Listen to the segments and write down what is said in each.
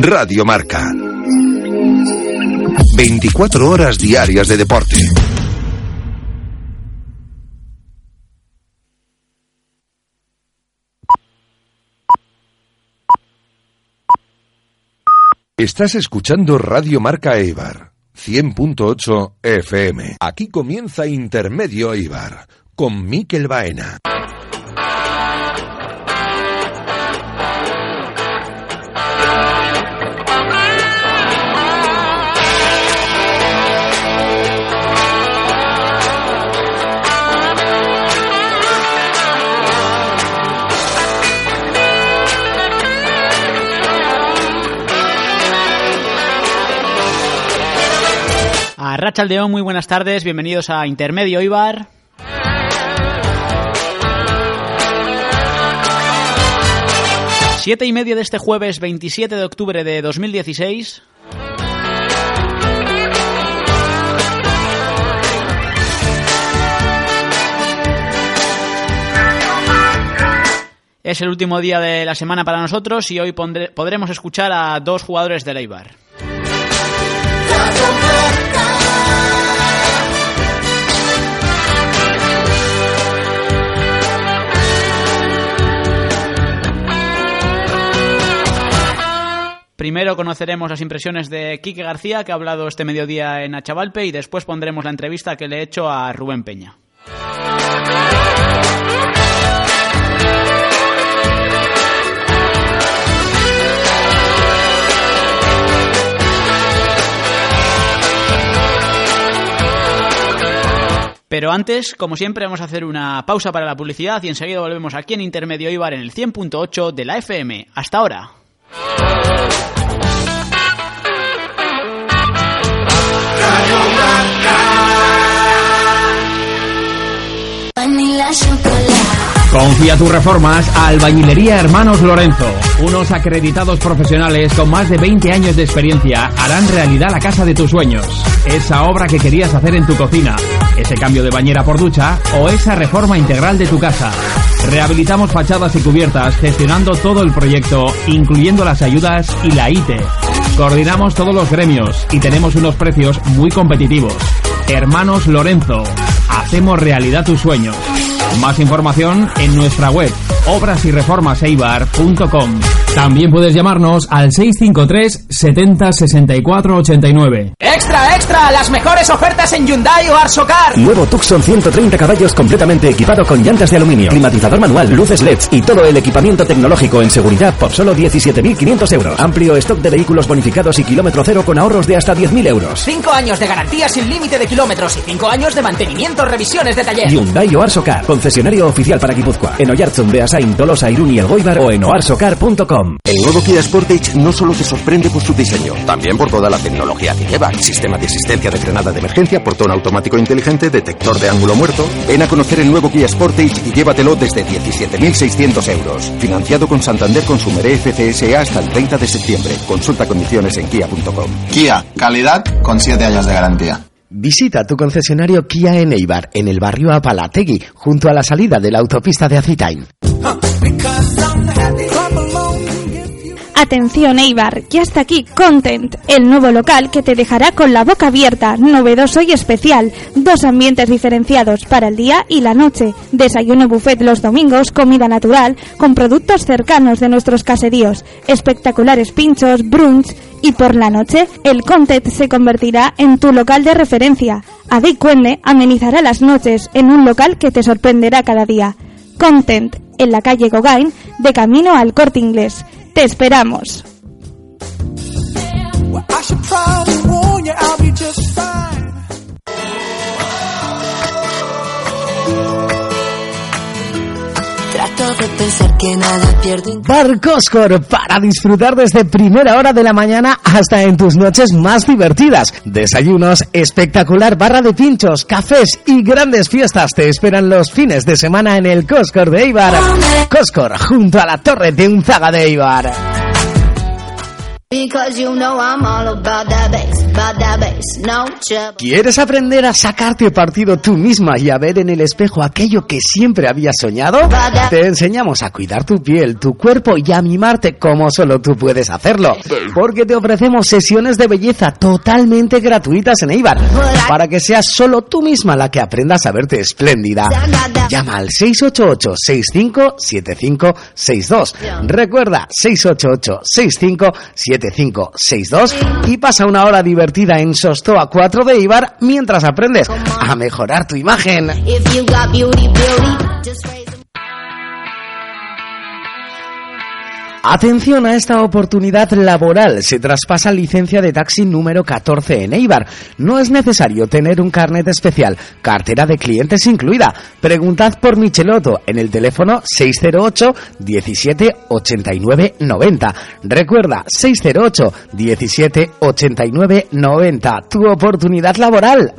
Radio Marca. 24 horas diarias de deporte. Estás escuchando Radio Marca Eibar, 100.8 FM. Aquí comienza Intermedio Eibar, con Miquel Baena. A Rachaldeón, muy buenas tardes, bienvenidos a Intermedio Ibar. Siete y media de este jueves 27 de octubre de 2016. Es el último día de la semana para nosotros y hoy podremos escuchar a dos jugadores del Eibar. Primero conoceremos las impresiones de Quique García, que ha hablado este mediodía en Achavalpe, y después pondremos la entrevista que le he hecho a Rubén Peña. Pero antes, como siempre, vamos a hacer una pausa para la publicidad y enseguida volvemos aquí en Intermedio Ibar en el 100.8 de la FM. Hasta ahora. Confía tus reformas a Albañilería Hermanos Lorenzo. Unos acreditados profesionales con más de 20 años de experiencia harán realidad la casa de tus sueños. Esa obra que querías hacer en tu cocina, ese cambio de bañera por ducha o esa reforma integral de tu casa. Rehabilitamos fachadas y cubiertas gestionando todo el proyecto, incluyendo las ayudas y la ITE. Coordinamos todos los gremios y tenemos unos precios muy competitivos. Hermanos Lorenzo, hacemos realidad tus sueños. Más información en nuestra web obrasyreformaseibar.com. También puedes llamarnos al 653 70 64 89. ¡Extra, extra! ¡Las mejores ofertas en Hyundai o Arsocar! Nuevo Tucson 130 caballos completamente equipado con llantas de aluminio, climatizador manual, luces LEDs y todo el equipamiento tecnológico en seguridad por solo 17.500 euros. Amplio stock de vehículos bonificados y kilómetro cero con ahorros de hasta 10.000 euros. 5 años de garantía sin límite de kilómetros y 5 años de mantenimiento, revisiones de taller. Hyundai o Arsocar, concesionario oficial para Guipúzcoa. En Oyarzun, Beasain, Tolosa, Irún y El Goibar o en oarsocar.com. El nuevo Kia Sportage no solo te sorprende por su diseño, también por toda la tecnología que lleva. Sistema de asistencia de frenada de emergencia, portón automático inteligente, detector de ángulo muerto. Ven a conocer el nuevo Kia Sportage y llévatelo desde 17.600 euros. Financiado con Santander Consumer FCSA hasta el 30 de septiembre. Consulta condiciones en kia.com. Kia, calidad con 7 años de garantía. Visita tu concesionario Kia en Eibar, en el barrio Apalategui, junto a la salida de la autopista de Azitain. Atención Eibar, ya está aquí Content, el nuevo local que te dejará con la boca abierta, novedoso y especial. Dos ambientes diferenciados para el día y la noche. Desayuno buffet los domingos, comida natural, con productos cercanos de nuestros caseríos, espectaculares pinchos, brunch y por la noche el Content se convertirá en tu local de referencia. Adey Cuende amenizará las noches en un local que te sorprenderá cada día. Content, en la calle Gogain, de camino al corte inglés. Te esperamos. Que nada pierdo. Bar Coscor, para disfrutar desde primera hora de la mañana hasta en tus noches más divertidas. Desayunos, espectacular barra de pinchos, cafés y grandes fiestas te esperan los fines de semana en el Coscor de Eibar. Coscor, junto a la torre de Unzaga de Eibar. ¿Quieres aprender a sacarte partido tú misma y a ver en el espejo aquello que siempre habías soñado? Te enseñamos a cuidar tu piel, tu cuerpo y a mimarte como solo tú puedes hacerlo. Porque te ofrecemos sesiones de belleza totalmente gratuitas en Eibar para que seas solo tú misma la que aprendas a verte espléndida. Llama al 688 65 7562. Recuerda 688 65 7562 y pasa una hora divertida en Sostoa 4 de Ibar mientras aprendes a mejorar tu imagen. Atención a esta oportunidad laboral. Se traspasa licencia de taxi número 14 en Eibar. No es necesario tener un carnet especial. Cartera de clientes incluida. Preguntad por Micheloto en el teléfono 608 17 89 90. Recuerda 608 17 89 90. Tu oportunidad laboral.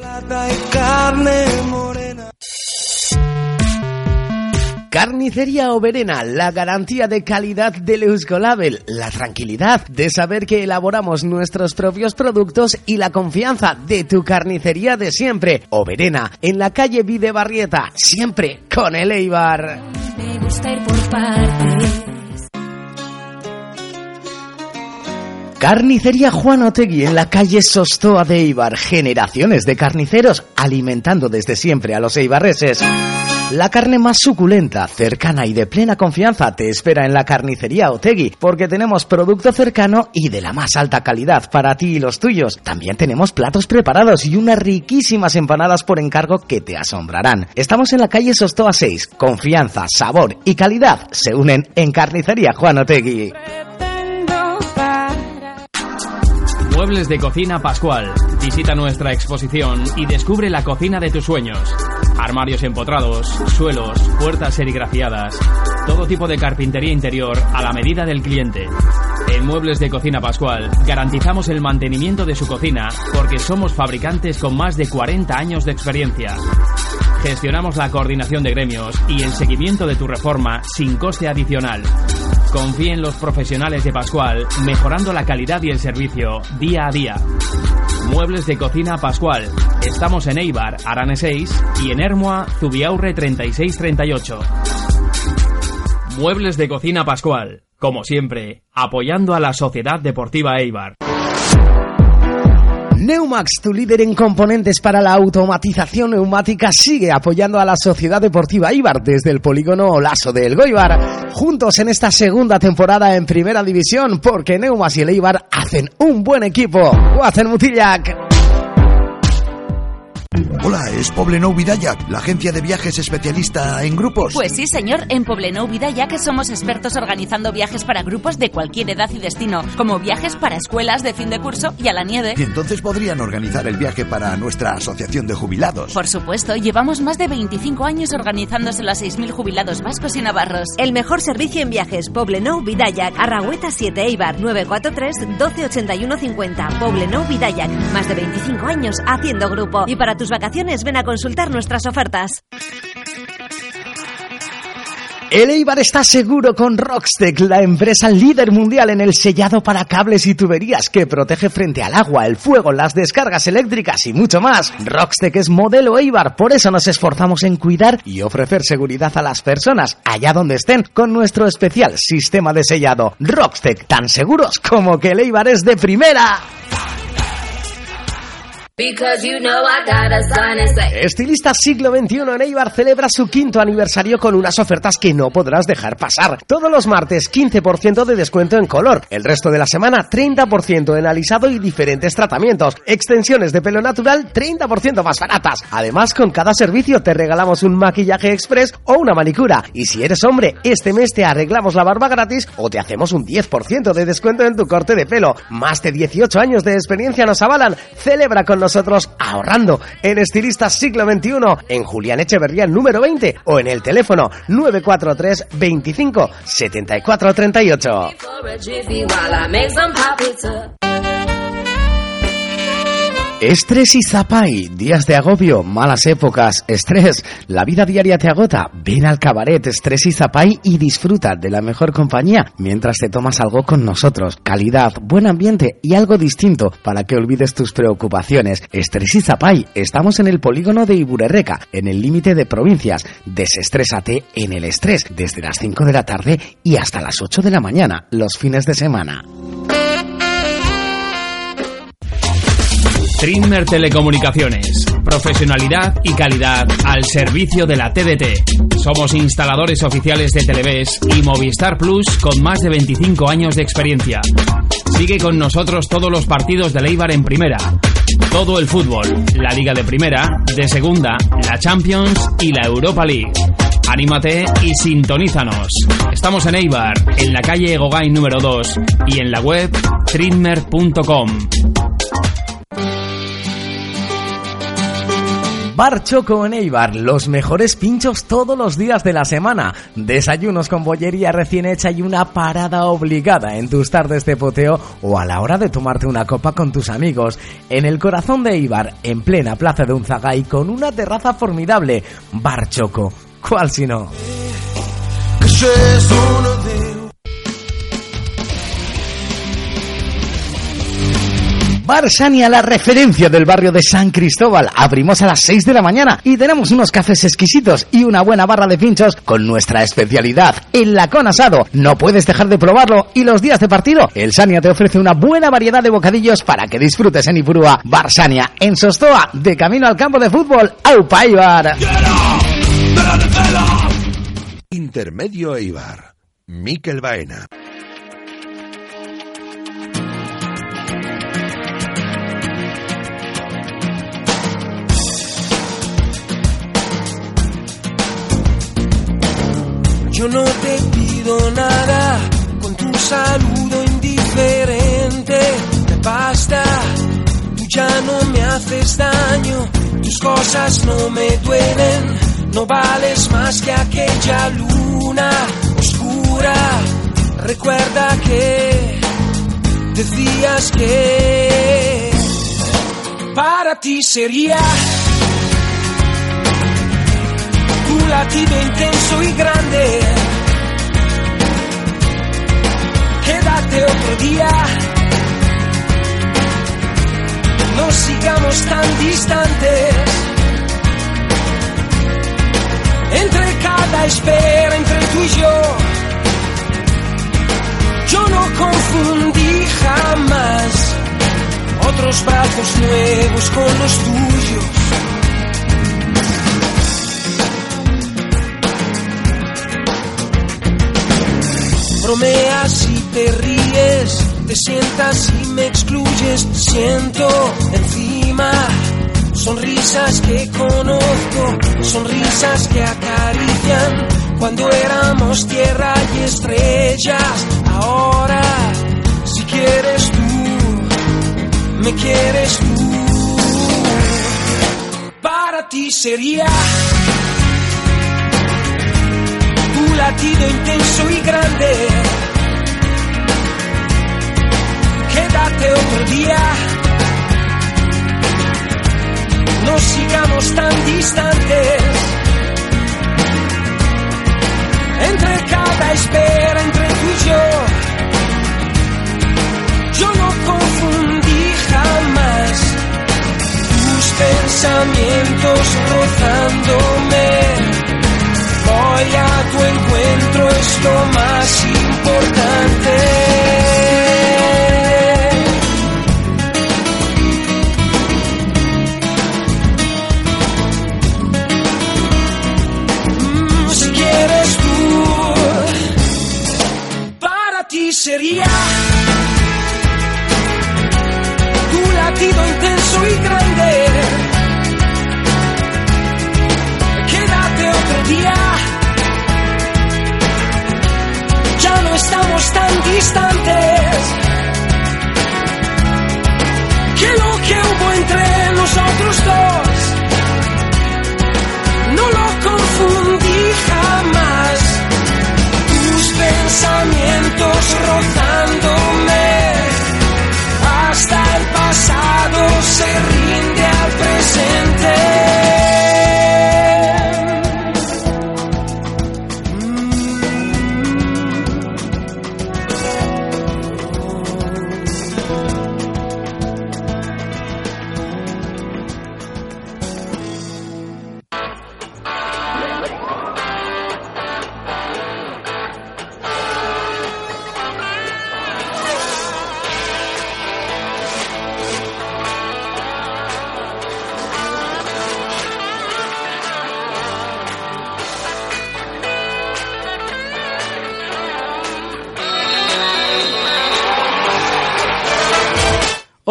Carnicería Oberena, la garantía de calidad del Euskolabel, la tranquilidad de saber que elaboramos nuestros propios productos y la confianza de tu carnicería de siempre. Oberena, en la calle Videbarrieta, siempre con el Eibar. Me gusta ir por partes. Carnicería Juan Otegui en la calle Sostoa de Eibar. Generaciones de carniceros alimentando desde siempre a los eibarreses. La carne más suculenta, cercana y de plena confianza te espera en la carnicería Otegui, porque tenemos producto cercano y de la más alta calidad para ti y los tuyos. También tenemos platos preparados y unas riquísimas empanadas por encargo que te asombrarán. Estamos en la calle Sostoa 6. Confianza, sabor y calidad se unen en Carnicería Juan Otegui. Muebles de Cocina Pascual. Visita nuestra exposición y descubre la cocina de tus sueños. Armarios empotrados, suelos, puertas serigrafiadas, todo tipo de carpintería interior a la medida del cliente. En Muebles de Cocina Pascual garantizamos el mantenimiento de su cocina porque somos fabricantes con más de 40 años de experiencia. Gestionamos la coordinación de gremios y el seguimiento de tu reforma sin coste adicional. Confíe en los profesionales de Pascual, mejorando la calidad y el servicio día a día. Muebles de Cocina Pascual. Estamos en Eibar, Arane 6 y en Hermoa, Zubiaurre 3638. Muebles de Cocina Pascual. Como siempre, apoyando a la Sociedad Deportiva Eibar. Neumax, tu líder en componentes para la automatización neumática, sigue apoyando a la Sociedad Deportiva Ibar desde el polígono Olaso del Goibar. Juntos en esta segunda temporada en Primera División, porque Neumax y el Eibar hacen un buen equipo. Guazen Mutillac. Hola, es Poblenou Vidayak, la agencia de viajes especialista en grupos. Pues sí, señor, en Poblenou Vidayak somos expertos organizando viajes para grupos de cualquier edad y destino, como viajes para escuelas de fin de curso y a la nieve. Y entonces podrían organizar el viaje para nuestra asociación de jubilados. Por supuesto, llevamos más de 25 años organizándose a 6.000 jubilados vascos y navarros. El mejor servicio en viajes, Poblenou Vidayak, Arragüeta 7 Eibar, 943 1281 50. Poblenou Vidayak, más de 25 años haciendo grupo. Y para tus vacaciones ven a consultar nuestras ofertas. El Eibar está seguro con Rockstec, la empresa líder mundial en el sellado para cables y tuberías que protege frente al agua, el fuego, las descargas eléctricas y mucho más. Rockstec es modelo Eibar, por eso nos esforzamos en cuidar y ofrecer seguridad a las personas allá donde estén con nuestro especial sistema de sellado. Rockstec, tan seguros como que el Eibar es de primera. Estilista siglo XXI en Eibar celebra su quinto aniversario con unas ofertas que no podrás dejar pasar. Todos los martes 15% de descuento en color. El resto de la semana 30% en alisado y diferentes tratamientos. Extensiones de pelo natural 30% más baratas. Además, con cada servicio te regalamos un maquillaje express o una manicura. Y si eres hombre, este mes te arreglamos la barba gratis o te hacemos un 10% de descuento en tu corte de pelo. Más de 18 años de experiencia nos avalan. Celebra con nosotros ahorrando en Estilistas Siglo XXI en Julián Echeverría número 20 o en el teléfono 943 25 74 38. Estrés y zapay, días de agobio, malas épocas, estrés, la vida diaria te agota. Ven al cabaret Estrés y zapay y disfruta de la mejor compañía mientras te tomas algo con nosotros. Calidad, buen ambiente y algo distinto para que olvides tus preocupaciones. Estrés y zapay, estamos en el polígono de Iburerreca, en el límite de provincias. Desestrésate en el estrés desde las 5 de la tarde y hasta las 8 de la mañana, los fines de semana. Trimmer Telecomunicaciones. Profesionalidad y calidad al servicio de la TDT. Somos instaladores oficiales de Televes y Movistar Plus con más de 25 años de experiencia. Sigue con nosotros todos los partidos de Leibar en primera. Todo el fútbol, la Liga de Primera, de Segunda, la Champions y la Europa League. Anímate y sintonízanos. Estamos en Eibar, en la calle Egogay número 2 y en la web trimmer.com. Bar Choco en Eibar, los mejores pinchos todos los días de la semana, desayunos con bollería recién hecha y una parada obligada en tus tardes de poteo o a la hora de tomarte una copa con tus amigos. En el corazón de Eibar, en plena plaza de Unzaga y con una terraza formidable. Bar Choco, ¿cuál si no? Barsania, la referencia del barrio de San Cristóbal. Abrimos a las 6 de la mañana y tenemos unos cafés exquisitos y una buena barra de pinchos con nuestra especialidad, el lacón asado. No puedes dejar de probarlo y los días de partido, el Sania te ofrece una buena variedad de bocadillos para que disfrutes en Ipurúa. Barsania, en Sostoa, de camino al campo de fútbol, Aupa Ibar. Intermedio Eibar. Miquel Baena. Yo no te pido nada con tu saludo indiferente. Me basta, tú ya no me haces daño, tus cosas no me duelen. No vales más que aquella luna oscura. Recuerda que decías que para ti sería tu latido intenso y grande. Quédate otro día. No sigamos tan distantes. Entre cada espera, entre tú y yo. Yo no confundí jamás otros brazos nuevos con los tuyos. Bromeas y te ríes, te sientas y me excluyes, siento encima sonrisas que conozco, sonrisas que acarician cuando éramos tierra y estrellas. Ahora, si quieres tú, me quieres tú, para ti sería latido intenso y grande. Quédate otro día. No sigamos tan distantes. Entre cada espera, entre tú y yo. Yo no confundí jamás tus pensamientos rozándome voy a tu encuentro, es lo más importante.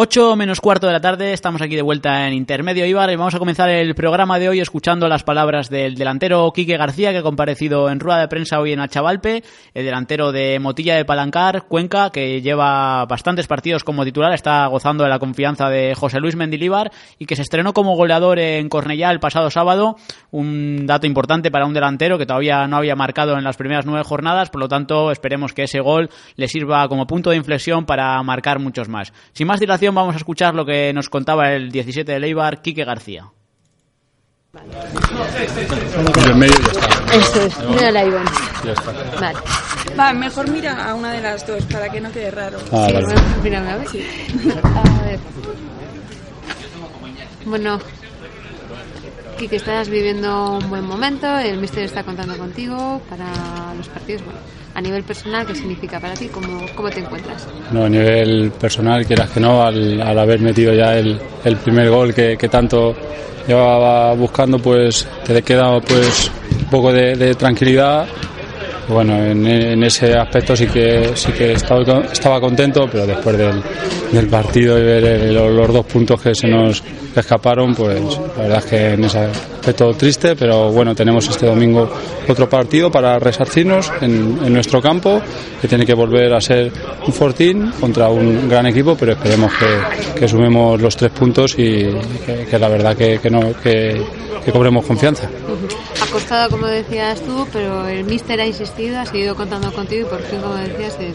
8 menos cuarto de la tarde, estamos aquí de vuelta en Intermedio Ibar y vamos a comenzar el programa de hoy escuchando las palabras del delantero Quique García que ha comparecido en rueda de prensa hoy en Achavalpe, el delantero de Motilla de Palancar, Cuenca, que lleva bastantes partidos como titular, está gozando de la confianza de José Luis Mendilíbar y que se estrenó como goleador en Cornellá el pasado sábado, un dato importante para un delantero que todavía no había marcado en las primeras nueve jornadas, por lo tanto esperemos que ese gol le sirva como punto de inflexión para marcar muchos más. Sin más dilación vamos a escuchar lo que nos contaba el 17 de Leibar, Quique García. En medio ya está. Eso es, mira la Iván. Ya está. Vale. Va, mejor mira a una de las dos para que no quede raro. Ah, Sí, vale. bueno, mírame, a ver. A ver. Bueno, Kike, estás viviendo un buen momento, el míster está contando contigo para los partidos. Bueno, a nivel personal, ¿qué significa para ti? ¿Cómo, cómo te encuentras? No, a nivel personal, quieras que no, al, al haber metido ya el, el primer gol que, que tanto llevaba buscando, pues te queda pues un poco de, de tranquilidad. Bueno, en, ese aspecto sí que sí que estaba, estaba contento, pero después del, partido y ver el- los, dos puntos que se nos escaparon, pues la verdad es que en ese aspecto triste, pero bueno, tenemos este domingo otro partido para resarcirnos en, nuestro campo, que tiene que volver a ser un fortín contra un gran equipo, pero esperemos que, que sumemos los tres puntos y que, la verdad que, que no que cobremos confianza. Costado, como decías tú, pero el míster ha insistido, ha seguido contando contigo y por fin, como decías, el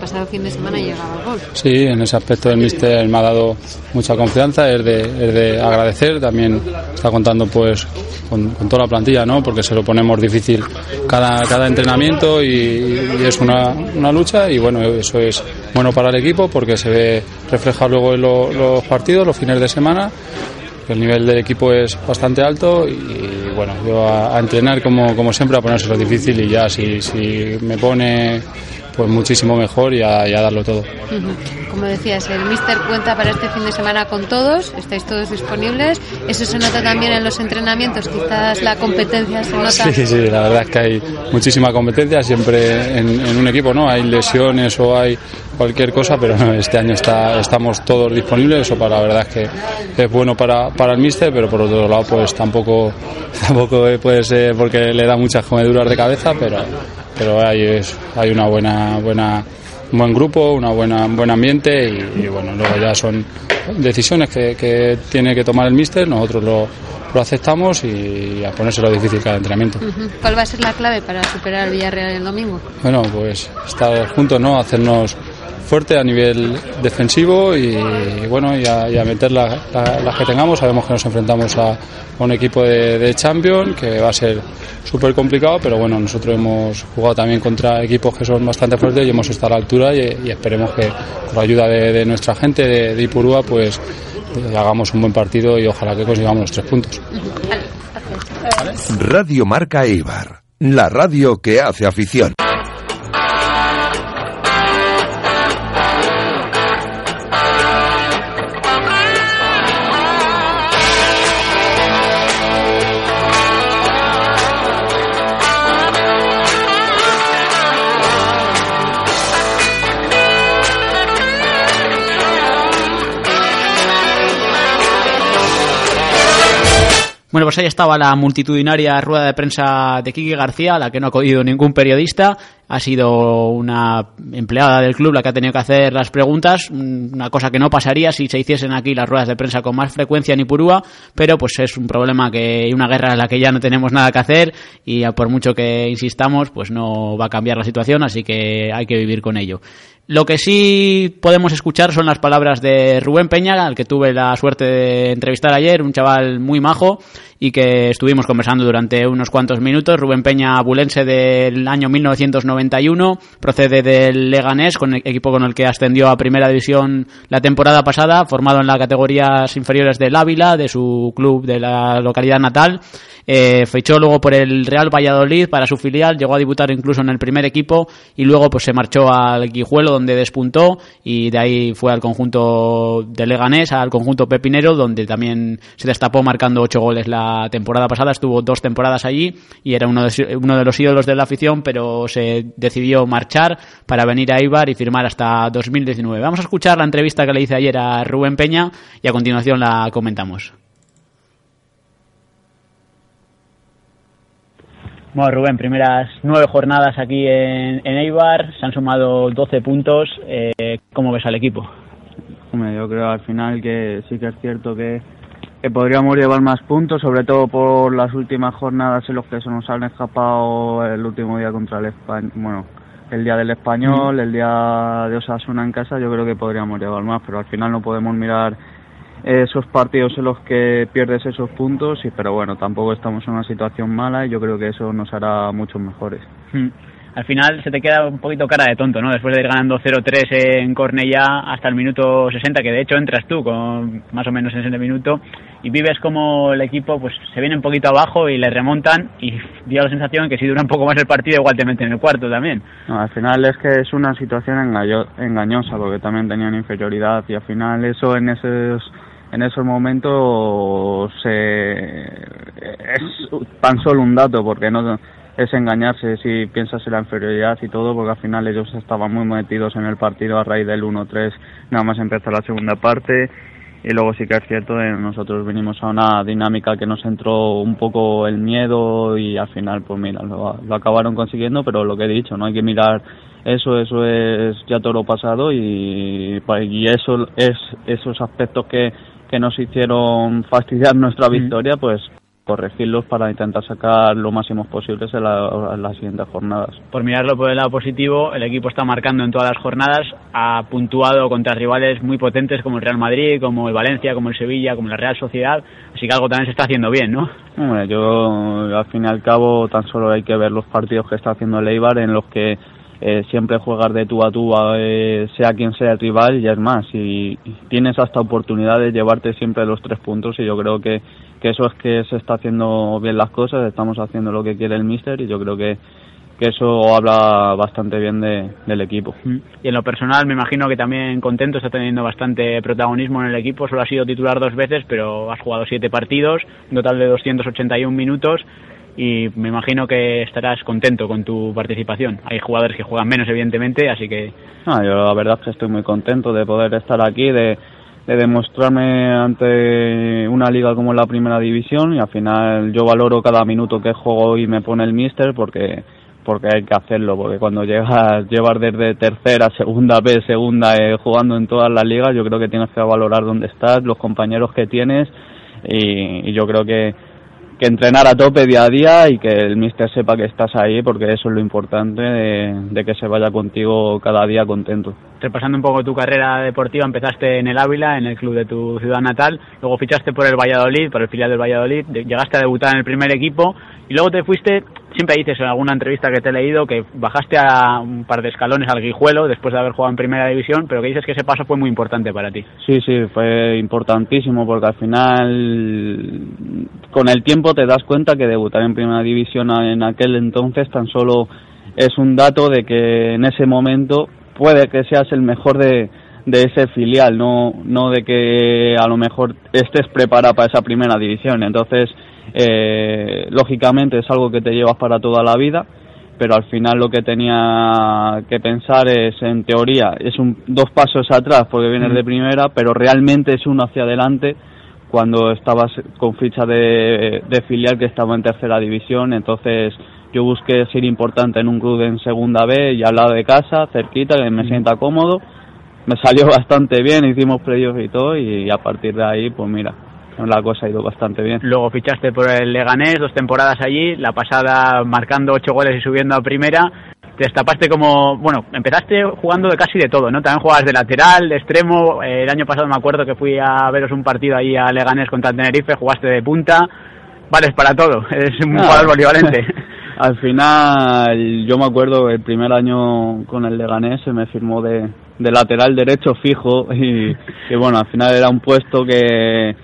pasado fin de semana llegaba el gol. Sí, en ese aspecto el míster me ha dado mucha confianza, es de, es de agradecer, también está contando pues con, toda la plantilla, ¿no? Porque se lo ponemos difícil cada, cada entrenamiento y, es una, una lucha y bueno, eso es bueno para el equipo porque se ve reflejado luego en lo- los partidos, los fines de semana. El nivel del equipo es bastante alto y bueno, yo a, entrenar como, como siempre a ponérselo difícil y ya si, si me pone pues muchísimo mejor y a, y a darlo todo. Como decías, el míster cuenta para este fin de semana con todos, estáis todos disponibles. Eso se nota también en los entrenamientos, quizás la competencia se nota. Sí, sí, la verdad es que hay muchísima competencia siempre en, en un equipo, ¿no? Hay lesiones o hay cualquier cosa, pero no, este año está, estamos todos disponibles, eso para la verdad es que es bueno para, para el míster, pero por otro lado pues tampoco, tampoco puede ser porque le da muchas comeduras de cabeza, pero, pero hay, es- hay una buena, buena, un buen grupo, una buena, un buen ambiente y, y bueno, luego ya son decisiones que, que tiene que tomar el míster, nosotros lo, lo aceptamos y a ponérselo difícil cada entrenamiento. ¿Cuál va a ser la clave para superar al Villarreal el domingo? Bueno, pues estar juntos, ¿no? Hacernos fuerte a nivel defensivo y bueno, y a, y a meter la- la- las que tengamos. Sabemos que nos enfrentamos a un equipo de, de Champions que va a ser súper complicado, pero bueno, nosotros hemos jugado también contra equipos que son bastante fuertes y hemos estado a la altura y, y esperemos que con la ayuda de, de nuestra gente de, de Ipurúa pues eh, hagamos un buen partido y ojalá que consigamos los tres puntos. Radio Marca Eibar, la radio que hace afición. Bueno, pues ahí estaba la multitudinaria rueda de prensa de Kiki García, a la que no ha acudido ningún periodista. Ha sido una empleada del club la que ha tenido que hacer las preguntas, mm, una cosa que no pasaría si se hiciesen aquí las ruedas de prensa con más frecuencia en Ipurúa, pero pues es un problema que una guerra en la que ya no tenemos nada que hacer y por mucho que insistamos, pues no va a cambiar la situación, así que hay que vivir con ello. Lo que sí podemos escuchar son las palabras de Rubén Peña, al que tuve la suerte de entrevistar ayer, un chaval muy majo y que estuvimos conversando durante unos cuantos minutos. Rubén Peña, bulense del año 1991, procede del Leganés, con el equipo con el que ascendió a Primera División la temporada pasada, formado en las categorías inferiores del Ávila, de su club de la localidad natal. Eh, fichó luego por el Real Valladolid para su filial, llegó a debutar incluso en el primer equipo y luego pues se marchó al Guijuelo donde despuntó y de ahí fue al conjunto de Leganés, al conjunto pepinero, donde también se destapó marcando ocho goles la temporada pasada. Estuvo dos temporadas allí y era uno de, uno de los ídolos de la afición, pero se decidió marchar para venir a Eibar y firmar hasta 2019. Vamos a escuchar la entrevista que le hice ayer a Rubén Peña y a continuación la comentamos. Bueno, Rubén, primeras nueve jornadas aquí en, en Eibar, se han sumado 12 puntos. Eh, ¿Cómo ves al equipo? Hombre, yo creo al final que sí que es cierto que, que podríamos llevar más puntos, sobre todo por las últimas jornadas en los que se nos han escapado el último día contra el Español, bueno, el día del Español, el día de Osasuna en casa, yo creo que podríamos llevar más, pero al final no podemos mirar esos partidos en los que pierdes esos puntos, y, pero bueno, tampoco estamos en una situación mala y yo creo que eso nos hará muchos mejores. Al final se te queda un poquito cara de tonto, ¿no? Después de ir ganando 0-3 en Cornellá hasta el minuto 60, que de hecho entras tú con más o menos en ese minuto y vives como el equipo pues se viene un poquito abajo y le remontan y dio la sensación que si dura un poco más el partido igual te meten en el cuarto también. No, al final es que es una situación engaño- engañosa porque también tenían inferioridad y al final eso en esos en esos momentos se, es tan solo un dato porque no es engañarse si piensas en la inferioridad y todo porque al final ellos estaban muy metidos en el partido a raíz del 1-3 nada más empezar la segunda parte. Y luego sí que es cierto eh, nosotros vinimos a una dinámica que nos entró un poco el miedo y al final pues mira lo, lo acabaron consiguiendo pero lo que he dicho no hay que mirar eso eso es ya todo lo pasado y, y eso es esos aspectos que, que nos hicieron fastidiar nuestra victoria pues corregirlos para intentar sacar lo máximo posible en, la- en las siguientes jornadas. Por mirarlo por el lado positivo, el equipo está marcando en todas las jornadas, ha puntuado contra rivales muy potentes como el Real Madrid, como el Valencia, como el Sevilla, como la Real Sociedad, así que algo también se está haciendo bien, ¿no? Hombre, yo al fin y al cabo tan solo hay que ver los partidos que está haciendo el Eibar en los que eh, siempre juegas de tú a tú, eh, sea quien sea el rival, y es más, y, tienes hasta oportunidad de llevarte siempre los tres puntos y yo creo que, que eso es que se está haciendo bien las cosas, estamos haciendo lo que quiere el míster y yo creo que, que eso habla bastante bien de, del equipo. Y en lo personal me imagino que también contento, está teniendo bastante protagonismo en el equipo, solo ha sido titular dos veces, pero has jugado siete partidos, un total de 281 minutos y me imagino que estarás contento con tu participación. Hay jugadores que juegan menos, evidentemente, así que Ah, yo la verdad es que estoy muy contento de poder estar aquí, de, de demostrarme ante una liga como la primera división y al final yo valoro cada minuto que juego y me pone el míster porque porque hay que hacerlo, porque cuando llegas, llevas desde tercera, segunda B, segunda, eh, jugando en todas las ligas, yo creo que tienes que valorar dónde estás, los compañeros que tienes y, y yo creo que, que entrenar a tope día a día y que el míster sepa que estás ahí porque eso es lo importante de, que se vaya contigo cada día contento. repasando un poco tu carrera deportiva, empezaste en el Ávila, en el club de tu ciudad natal, luego fichaste por el Valladolid, por el filial del Valladolid, llegaste a debutar en el primer equipo y luego te fuiste, siempre dices en alguna entrevista que te he leído que bajaste a un par de escalones al Guijuelo después de haber jugado en primera división, pero que dices que ese paso fue muy importante para ti. Sí, sí, fue importantísimo porque al final con el tiempo te das cuenta que debutar en primera división en aquel entonces tan solo es un dato de que en ese momento puede que seas el mejor de, de ese filial, no, no de que a lo mejor estés preparado para esa primera división. Entonces, eh, lógicamente es algo que te llevas para toda la vida, pero al final lo que tenía que pensar es, en teoría, es un, dos pasos atrás porque vienes de primera, pero realmente es uno hacia adelante cuando estabas con ficha de, de filial que estaba en tercera división, entonces yo busqué ser importante en un club en segunda B y al lado de casa, cerquita, que me sienta cómodo, me salió bastante bien, hicimos playoffs y todo y a partir de ahí, pues mira, la cosa ha ido bastante bien. Luego fichaste por el Leganés, dos temporadas allí, la pasada marcando ocho goles y subiendo a primera. Te destapaste como, bueno, empezaste jugando de casi de todo, ¿no? También jugabas de lateral, de extremo. Eh, El año pasado me acuerdo que fui a veros un partido ahí a Leganés contra el Tenerife, jugaste de punta. Vales para todo, eres un Ah. jugador polivalente. Al final, yo me acuerdo el primer año con el Leganés se me firmó de, de lateral derecho fijo y, y bueno, al final era un puesto que,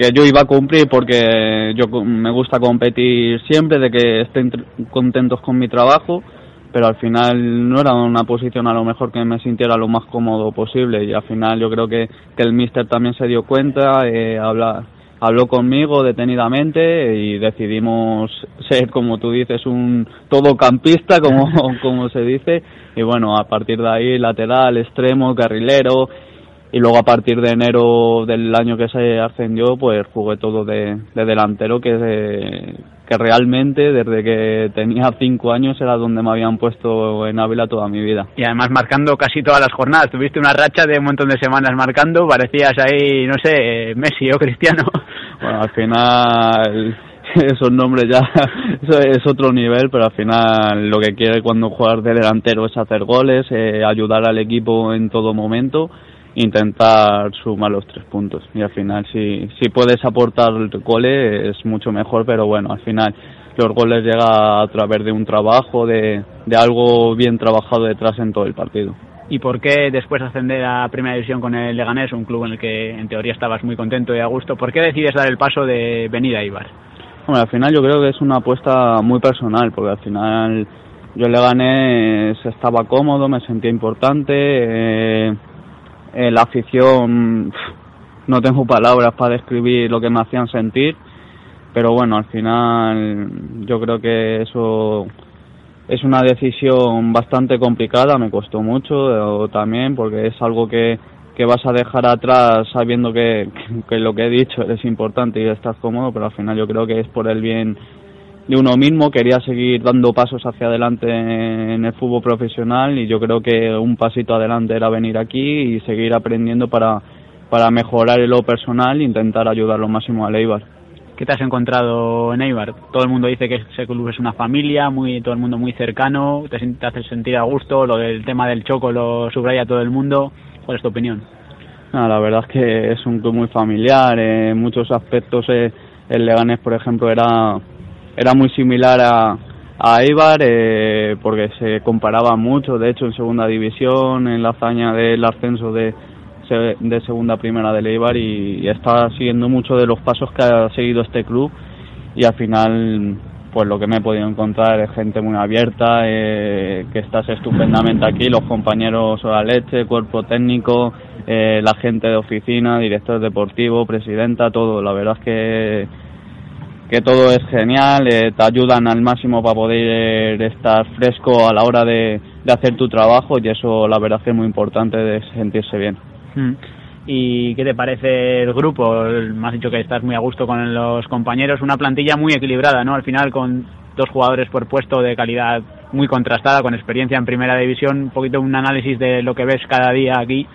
que yo iba a cumplir porque yo me gusta competir siempre, de que estén contentos con mi trabajo pero al final no era una posición a lo mejor que me sintiera lo más cómodo posible. Y al final yo creo que, que el míster también se dio cuenta, eh, habla, habló conmigo detenidamente y decidimos ser, como tú dices, un todocampista, como, como se dice, y bueno, a partir de ahí lateral, extremo, carrilero, y luego a partir de enero del año que se ascendió pues jugué todo de, de delantero que, que realmente desde que tenía cinco años era donde me habían puesto en Ávila toda mi vida Y además marcando casi todas las jornadas. Tuviste una racha de un montón de semanas marcando, parecías ahí, no sé, Messi o Cristiano. bueno al final esos nombres ya eso es otro nivel pero al final lo que quiere cuando juegas de delantero es hacer goles eh, ayudar al equipo en todo momento intentar sumar los tres puntos y al final si, si puedes aportar goles es mucho mejor pero bueno al final los goles llegan a través de un trabajo de, de algo bien trabajado detrás en todo el partido ¿Y por qué después de ascender a Primera División con el Leganés, un club en el que en teoría estabas muy contento y a gusto, por qué decides dar el paso de venir a Ibar? Bueno, al final yo creo que es una apuesta muy personal, porque al final yo en Leganés estaba cómodo, me sentía importante, eh, eh, la afición, no tengo palabras para describir lo que me hacían sentir, pero bueno, al final yo creo que eso es una decisión bastante complicada, me costó mucho también porque es algo que, que vas a dejar atrás sabiendo que, que, lo que he dicho es importante y estás cómodo, pero al final yo creo que es por el bien de uno mismo, quería seguir dando pasos hacia adelante en el fútbol profesional y yo creo que un pasito adelante era venir aquí y seguir aprendiendo para, para mejorar en lo personal e intentar ayudar lo máximo a Eibar. ¿Qué te has encontrado en Eibar? Todo el mundo dice que ese club es una familia, muy todo el mundo muy cercano, te, te hace sentir a gusto, lo del tema del choco lo subraya todo el mundo. ¿Cuál es tu opinión? No, la verdad es que es un club muy familiar, en muchos aspectos eh, el Leganés, por ejemplo, era, era muy similar a, a Eibar eh, porque se comparaba mucho, de hecho en segunda división, en la hazaña del ascenso de, de segunda primera del Eibar y, y está siguiendo mucho de los pasos que ha seguido este club y al final pues lo que me he podido encontrar es gente muy abierta, eh, que estás estupendamente aquí, los compañeros a la leche, cuerpo técnico, eh, la gente de oficina, director deportivo, presidenta, todo. La verdad es que, que todo es genial, eh, te ayudan al máximo para poder estar fresco a la hora de, de hacer tu trabajo y eso la verdad que es muy importante de sentirse bien. Mm. ¿Y qué te parece el grupo? Me has dicho que estás muy a gusto con los compañeros, una plantilla muy equilibrada, ¿no? Al final con dos jugadores por puesto de calidad muy contrastada, con experiencia en primera división, un poquito un análisis de lo que ves cada día aquí.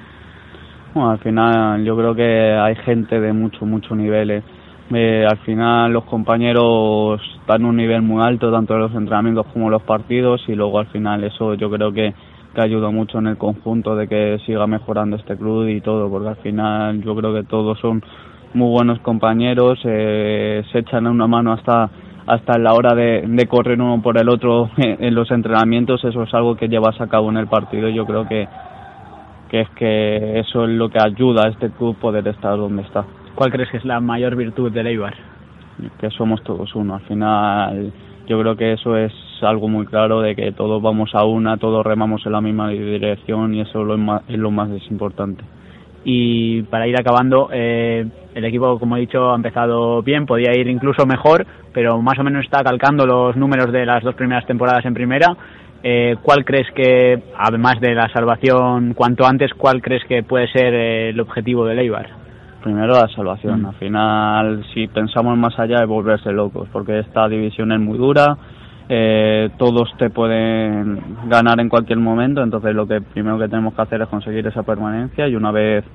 Bueno, al final yo creo que hay gente de mucho, mucho niveles. Eh, al final los compañeros están en un nivel muy alto, tanto en los entrenamientos como en los partidos, y luego al final eso yo creo que que ayuda mucho en el conjunto de que siga mejorando este club y todo, porque al final yo creo que todos son muy buenos compañeros, eh, se echan una mano hasta hasta la hora de, correr uno por el otro en los entrenamientos, eso es algo que llevas a cabo en el partido yo creo que, que es que eso es lo que ayuda a este club poder estar donde está. ¿Cuál crees que es la mayor virtud del Eibar? Que somos todos uno, al final yo creo que eso es algo muy claro de que todos vamos a una, todos remamos en la misma dirección y eso es lo más, es lo más importante. Y para ir acabando, eh, el equipo, como he dicho, ha empezado bien, podía ir incluso mejor, pero más o menos está calcando los números de las dos primeras temporadas en primera. Eh, ¿Cuál crees que, además de la salvación cuanto antes, cuál crees que puede ser eh, el objetivo del Eibar? Primero la salvación. Mm. Al final, si pensamos más allá, es volverse locos, porque esta división es muy dura, eh, todos te pueden ganar en cualquier momento, entonces lo que primero que tenemos que hacer es conseguir esa permanencia y una vez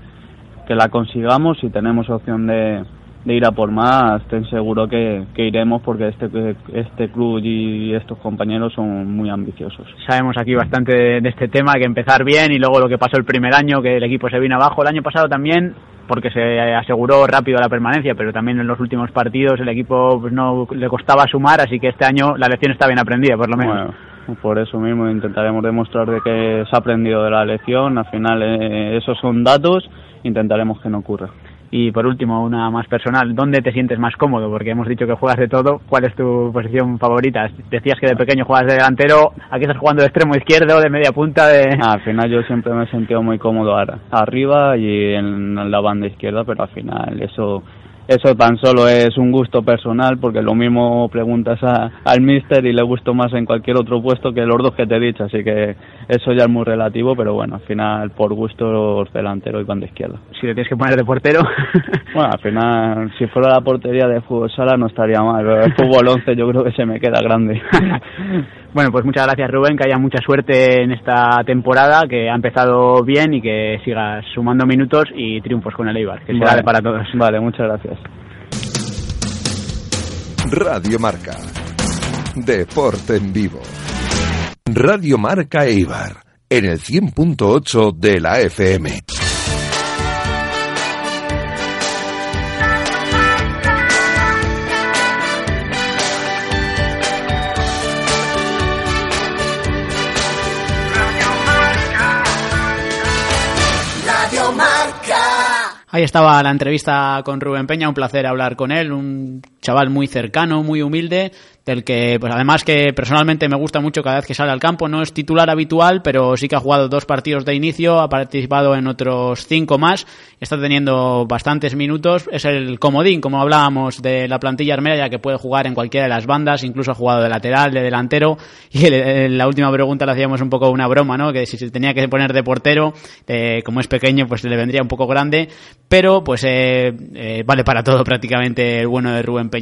que la consigamos y tenemos opción de, de ir a por más, ten seguro que, que, iremos porque este, este club y estos compañeros son muy ambiciosos. Sabemos aquí bastante de, de este tema, que empezar bien y luego lo que pasó el primer año, que el equipo se vino abajo. El año pasado también porque se aseguró rápido la permanencia, pero también en los últimos partidos el equipo pues, no le costaba sumar, así que este año la lección está bien aprendida, por lo menos. Bueno, por eso mismo intentaremos demostrar de que se ha aprendido de la lección, al final eh, esos son datos, intentaremos que no ocurra. Y por último, una más personal, ¿dónde te sientes más cómodo? Porque hemos dicho que juegas de todo. ¿Cuál es tu posición favorita? Decías que de pequeño juegas de delantero, aquí estás jugando de extremo izquierdo, de media punta, de... Ah, al final yo siempre me he sentido muy cómodo arriba y en la banda izquierda, pero al final eso eso tan solo es un gusto personal porque lo mismo preguntas a, al mister y le gusto más en cualquier otro puesto que los dos que te he dicho, así que eso ya es muy relativo, pero bueno, al final por gusto delantero y banda izquierda. Si le tienes que poner de portero. bueno, al final si fuera la portería de fútbol sala no estaría mal, pero el fútbol 11 yo creo que se me queda grande. Bueno, pues muchas gracias Rubén, que haya mucha suerte en esta temporada, que ha empezado bien y que sigas sumando minutos y triunfos con el Eibar, que vale. para todos. Vale, muchas gracias. Radio Marca. Deporte en vivo. Radio Marca Eibar, en el 100.8 de la FM. Ahí estaba la entrevista con Rubén Peña, un placer hablar con él, un chaval muy cercano, muy humilde, del que, pues además que personalmente me gusta mucho cada vez que sale al campo, no es titular habitual, pero sí que ha jugado dos partidos de inicio, ha participado en otros cinco más, está teniendo bastantes minutos, es el comodín, como hablábamos de la plantilla armera, ya que puede jugar en cualquiera de las bandas, incluso ha jugado de lateral, de delantero, y en la última pregunta le hacíamos un poco una broma, ¿no? Que si se tenía que poner de portero, como es pequeño, pues le vendría un poco grande, pero pues eh, eh, vale para todo prácticamente el bueno de Rubén Peña.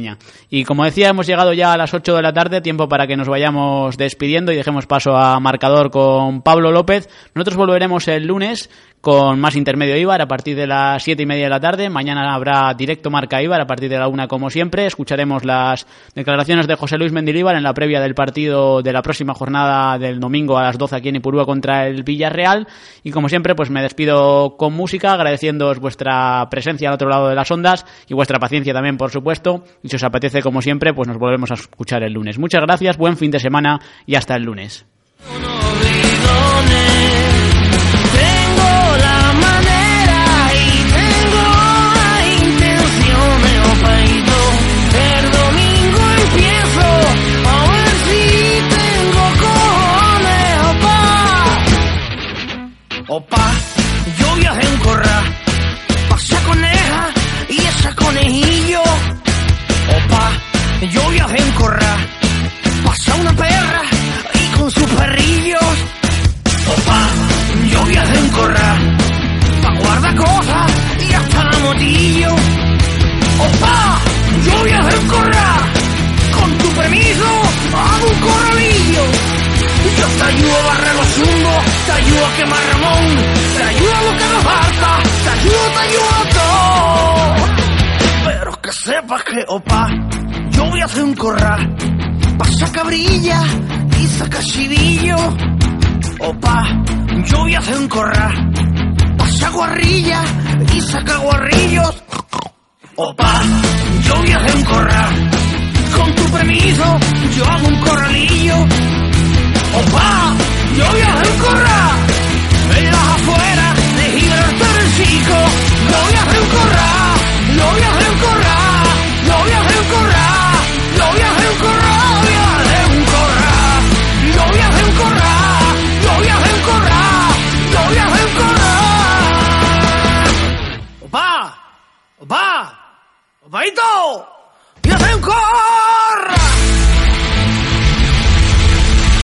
Y como decía, hemos llegado ya a las 8 de la tarde, tiempo para que nos vayamos despidiendo y dejemos paso a marcador con Pablo López. Nosotros volveremos el lunes con más intermedio Ibar a partir de las siete y media de la tarde. Mañana habrá directo Marca Ibar a partir de la una, como siempre. Escucharemos las declaraciones de José Luis Mendilibar en la previa del partido de la próxima jornada del domingo a las 12 aquí en Ipurúa contra el Villarreal. Y como siempre, pues me despido con música, agradeciéndoos vuestra presencia al otro lado de las ondas y vuestra paciencia también, por supuesto. Y si os apetece, como siempre, pues nos volvemos a escuchar el lunes. Muchas gracias, buen fin de semana y hasta el lunes. Yo viajé en corra, un corral. Pasa cabrilla y saca chivillo. Opa, yo voy a hacer un corral. Pasa guarrilla y saca guarrillos. Opa, yo voy a hacer un corral. Con tu permiso, yo hago un corralillo. Opa, yo voy a hacer un corral. En las afueras de Gibraltar el Chico. Yo voy a hacer un corral. Yo voy a hacer un corral. Yo voy un corral. 外到别太快